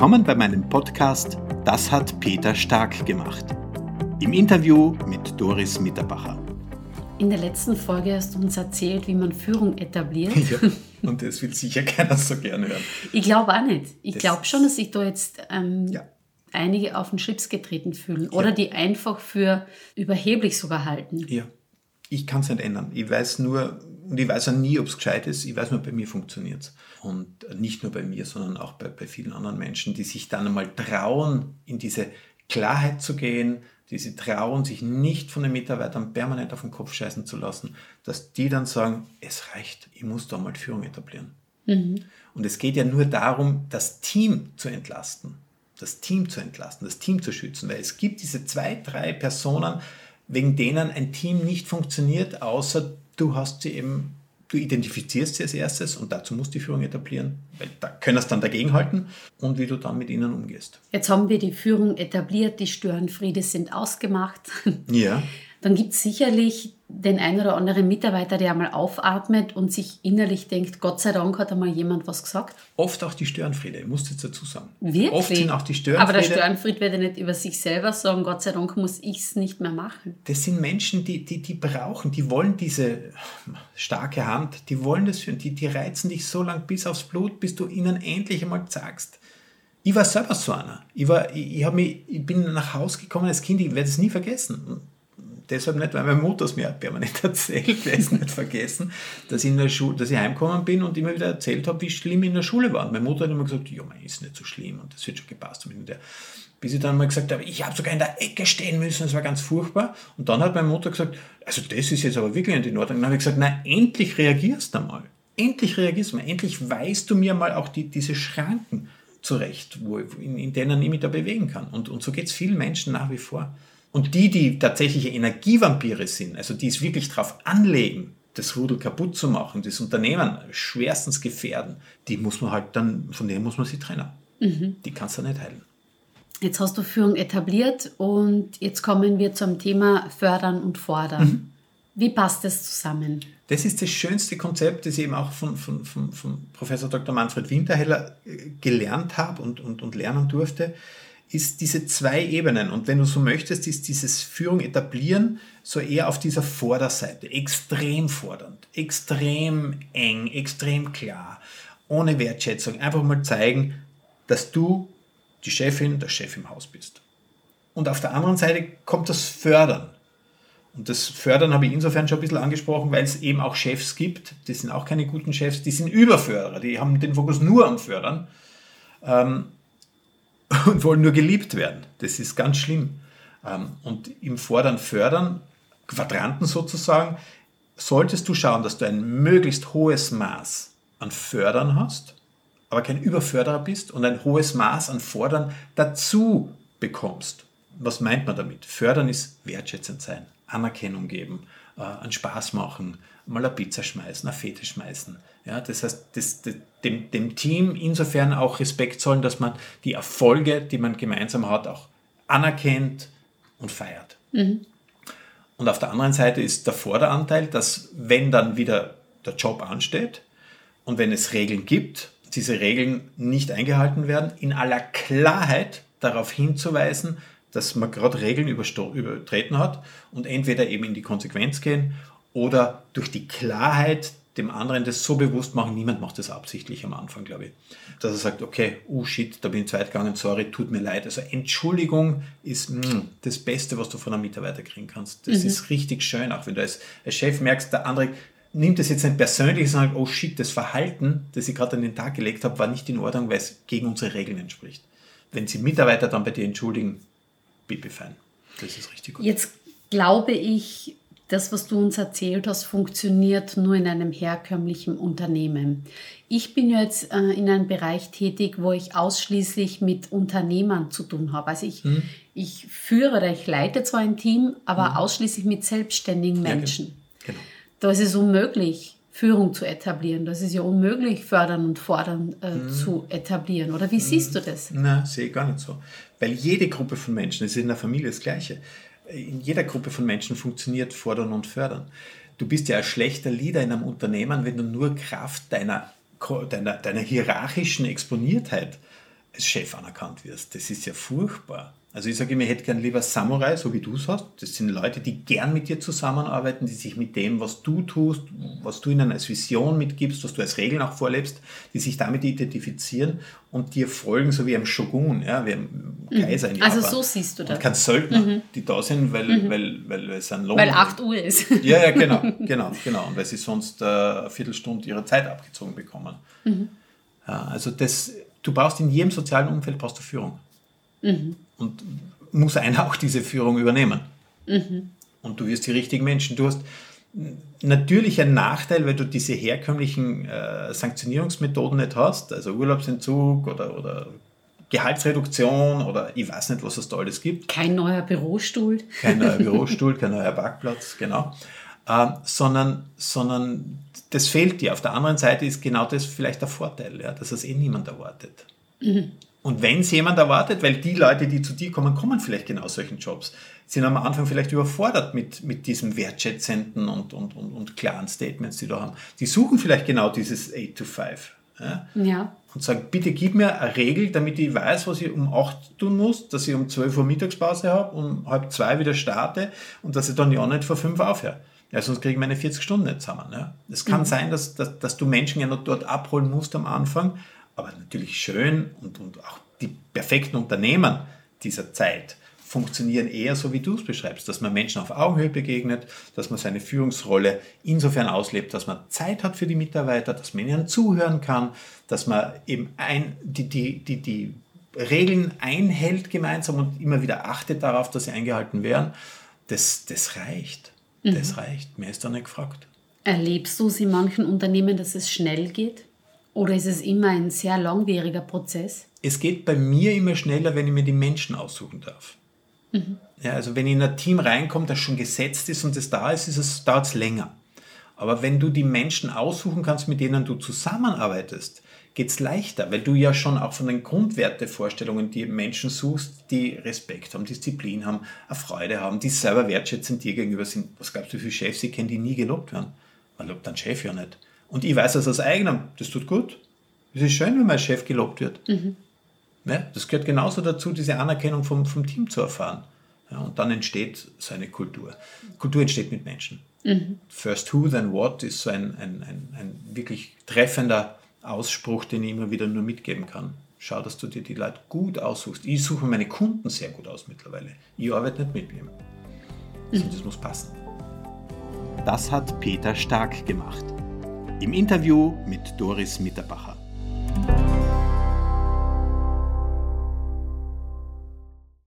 Willkommen bei meinem Podcast Das hat Peter Stark gemacht. Im Interview mit Doris Mitterbacher. In der letzten Folge hast du uns erzählt, wie man Führung etabliert. Ja, und das will sicher keiner so gerne hören. Ich glaube auch nicht. Ich glaube schon, dass sich da jetzt ähm, ja. einige auf den Schlips getreten fühlen oder ja. die einfach für überheblich sogar halten. Ja, ich kann es nicht ändern. Ich weiß nur, und ich weiß auch nie, ob es gescheit ist. Ich weiß nur, bei mir funktioniert es. Und nicht nur bei mir, sondern auch bei, bei vielen anderen Menschen, die sich dann einmal trauen, in diese Klarheit zu gehen, die sich trauen, sich nicht von den Mitarbeitern permanent auf den Kopf scheißen zu lassen, dass die dann sagen, es reicht, ich muss da mal Führung etablieren. Mhm. Und es geht ja nur darum, das Team zu entlasten, das Team zu entlasten, das Team zu schützen, weil es gibt diese zwei, drei Personen, wegen denen ein Team nicht funktioniert, außer du hast sie eben, du identifizierst sie als erstes und dazu musst du die Führung etablieren, weil da können es dann dagegenhalten und wie du dann mit ihnen umgehst. Jetzt haben wir die Führung etabliert, die Störenfriede sind ausgemacht. Ja. Dann gibt es sicherlich den einen oder anderen Mitarbeiter, der einmal aufatmet und sich innerlich denkt, Gott sei Dank hat einmal jemand was gesagt? Oft auch die Störenfriede, ich muss jetzt dazu sagen. Wirklich? Oft sind auch die Störenfriede. Aber der Störenfried wird ja nicht über sich selber sagen, Gott sei Dank muss ich es nicht mehr machen. Das sind Menschen, die, die, die brauchen, die wollen diese starke Hand, die wollen das führen, die, die reizen dich so lang bis aufs Blut, bis du ihnen endlich einmal sagst. Ich war selber so einer. Ich, war, ich, ich, mich, ich bin nach Hause gekommen als Kind, ich werde es nie vergessen deshalb nicht, weil meine Mutter es mir permanent erzählt, werde es nicht vergessen, dass ich, in der Schule, dass ich heimgekommen bin und immer wieder erzählt habe, wie schlimm in der Schule war. Und meine Mutter hat immer gesagt, ja, man ist nicht so schlimm und das wird schon gepasst. Bis ich dann mal gesagt habe, ich habe sogar in der Ecke stehen müssen, das war ganz furchtbar. Und dann hat meine Mutter gesagt, also das ist jetzt aber wirklich in Ordnung. Und dann habe ich gesagt, na endlich reagierst du mal. Endlich reagierst du mal. Endlich weißt du mir mal auch die, diese Schranken zurecht, wo, in, in denen ich mich da bewegen kann. Und, und so geht es vielen Menschen nach wie vor. Und die, die tatsächliche Energievampire sind, also die es wirklich darauf anlegen, das Rudel kaputt zu machen, das Unternehmen schwerstens gefährden, die muss man halt dann, von denen muss man sich trennen. Mhm. Die kannst du nicht heilen. Jetzt hast du Führung etabliert und jetzt kommen wir zum Thema Fördern und Fordern. Mhm. Wie passt das zusammen? Das ist das schönste Konzept, das ich eben auch von, von, von, von Professor Dr. Manfred Winterheller äh, gelernt habe und, und, und lernen durfte ist diese zwei Ebenen. Und wenn du so möchtest, ist dieses Führung etablieren so eher auf dieser Vorderseite. Extrem fordernd, extrem eng, extrem klar, ohne Wertschätzung. Einfach mal zeigen, dass du die Chefin, der Chef im Haus bist. Und auf der anderen Seite kommt das Fördern. Und das Fördern habe ich insofern schon ein bisschen angesprochen, weil es eben auch Chefs gibt, die sind auch keine guten Chefs, die sind Überförderer, die haben den Fokus nur am Fördern. Ähm, und wollen nur geliebt werden. Das ist ganz schlimm. Ähm, und im Fordern, Fördern, Quadranten sozusagen, solltest du schauen, dass du ein möglichst hohes Maß an Fördern hast, aber kein Überförderer bist und ein hohes Maß an Fordern dazu bekommst. Was meint man damit? Fördern ist wertschätzend sein, Anerkennung geben, äh, einen Spaß machen, mal eine Pizza schmeißen, eine Fete schmeißen. Ja, das heißt, das, das, dem, dem Team insofern auch Respekt zollen, dass man die Erfolge, die man gemeinsam hat, auch anerkennt und feiert. Mhm. Und auf der anderen Seite ist der Vorderanteil, dass wenn dann wieder der Job ansteht und wenn es Regeln gibt, diese Regeln nicht eingehalten werden, in aller Klarheit darauf hinzuweisen, dass man gerade Regeln übertreten hat und entweder eben in die Konsequenz gehen oder durch die Klarheit dem anderen das so bewusst machen, niemand macht das absichtlich am Anfang, glaube ich, dass er sagt, okay, oh shit, da bin ich zweit gegangen, sorry, tut mir leid. Also Entschuldigung ist mh, mm, das Beste, was du von einem Mitarbeiter kriegen kannst. Das mhm. ist richtig schön, auch wenn du als, als Chef merkst, der andere nimmt das jetzt nicht persönlich, sondern oh shit, das Verhalten, das ich gerade an den Tag gelegt habe, war nicht in Ordnung, weil es gegen unsere Regeln entspricht. Wenn sie Mitarbeiter dann bei dir entschuldigen, bitte fein. Das ist richtig gut. Jetzt glaube ich, das, was du uns erzählt hast, funktioniert nur in einem herkömmlichen Unternehmen. Ich bin jetzt äh, in einem Bereich tätig, wo ich ausschließlich mit Unternehmern zu tun habe. Also ich, hm. ich führe oder ich leite zwar ein Team, aber hm. ausschließlich mit selbstständigen Menschen. Ja, genau. Da ist es unmöglich, Führung zu etablieren. Das ist ja unmöglich, fördern und fordern äh, hm. zu etablieren. Oder wie hm. siehst du das? Na, sehe ich gar nicht so. Weil jede Gruppe von Menschen, es ist in der Familie das Gleiche in jeder Gruppe von Menschen funktioniert Fordern und Fördern. Du bist ja ein schlechter Leader in einem Unternehmen, wenn du nur Kraft deiner, deiner, deiner hierarchischen Exponiertheit als Chef anerkannt wirst. Das ist ja furchtbar. Also ich sage immer, ich hätte gern lieber Samurai, so wie du es hast. Das sind Leute, die gern mit dir zusammenarbeiten, die sich mit dem, was du tust, was du ihnen als Vision mitgibst, was du als Regeln auch vorlebst, die sich damit identifizieren und dir folgen, so wie ein Shogun, ja, wie ein Kaiser in Japan. Also so siehst du das. Und kein Söldner, mhm. die da sind, weil, mhm. weil, weil es ein Lohn Weil 8 Uhr ist. Ja, ja, genau, genau, genau. Und weil sie sonst äh, eine Viertelstunde ihre Zeit abgezogen bekommen. Mhm. Ja, also das, du brauchst in jedem sozialen Umfeld brauchst du Führung. Mhm. Und muss einer auch diese Führung übernehmen. Mhm. Und du wirst die richtigen Menschen. Du hast natürlich einen Nachteil, weil du diese herkömmlichen äh, Sanktionierungsmethoden nicht hast, also Urlaubsentzug oder, oder Gehaltsreduktion oder ich weiß nicht, was es da alles gibt. Kein neuer Bürostuhl. Kein neuer Bürostuhl, kein neuer Parkplatz, genau. Äh, sondern, sondern das fehlt dir. Auf der anderen Seite ist genau das vielleicht der Vorteil, ja, dass es eh niemand erwartet. Mhm. Und wenn es jemand erwartet, weil die Leute, die zu dir kommen, kommen vielleicht genau aus solchen Jobs, sind am Anfang vielleicht überfordert mit, mit diesem wertschätzenden und, und, und, und klaren Statements, die da haben. Die suchen vielleicht genau dieses 8 to 5. Ja? ja. Und sagen, bitte gib mir eine Regel, damit ich weiß, was ich um 8 tun muss, dass ich um 12 Uhr Mittagspause habe, um halb zwei wieder starte und dass ich dann ja nicht vor 5 aufhöre. Ja, sonst kriege ich meine 40 Stunden nicht zusammen. Ja. Es kann mhm. sein, dass, dass, dass du Menschen ja noch dort abholen musst am Anfang, aber natürlich schön und, und auch die perfekten Unternehmen dieser Zeit funktionieren eher so, wie du es beschreibst, dass man Menschen auf Augenhöhe begegnet, dass man seine Führungsrolle insofern auslebt, dass man Zeit hat für die Mitarbeiter, dass man ihnen zuhören kann, dass man eben ein, die, die, die, die Regeln einhält gemeinsam und immer wieder achtet darauf, dass sie eingehalten werden. Das, das reicht. Mhm. Das reicht. Mehr ist da nicht gefragt. Erlebst du es in manchen Unternehmen, dass es schnell geht? Oder ist es immer ein sehr langwieriger Prozess? Es geht bei mir immer schneller, wenn ich mir die Menschen aussuchen darf. Mhm. Ja, also wenn ich in ein Team reinkomme, das schon gesetzt ist und es da ist, ist es, dauert es länger. Aber wenn du die Menschen aussuchen kannst, mit denen du zusammenarbeitest, geht es leichter, weil du ja schon auch von den Grundwertevorstellungen die Menschen suchst, die Respekt haben, Disziplin haben, eine Freude haben, die selber wertschätzend dir gegenüber sind. Was glaubst du, wie viele Chefs ich kenne, die nie gelobt werden? Man lobt einen Chef ja nicht. Und ich weiß das aus eigenem, das tut gut. Es ist schön, wenn mein Chef gelobt wird. Mhm. Ja, das gehört genauso dazu, diese Anerkennung vom, vom Team zu erfahren. Ja, und dann entsteht so eine Kultur. Kultur entsteht mit Menschen. Mhm. First who, then what ist so ein, ein, ein, ein wirklich treffender Ausspruch, den ich immer wieder nur mitgeben kann. Schau, dass du dir die Leute gut aussuchst. Ich suche meine Kunden sehr gut aus mittlerweile. Ich arbeite nicht mit ihm. Also. Das muss passen. Das hat Peter Stark gemacht. Im Interview mit Doris Mitterbacher.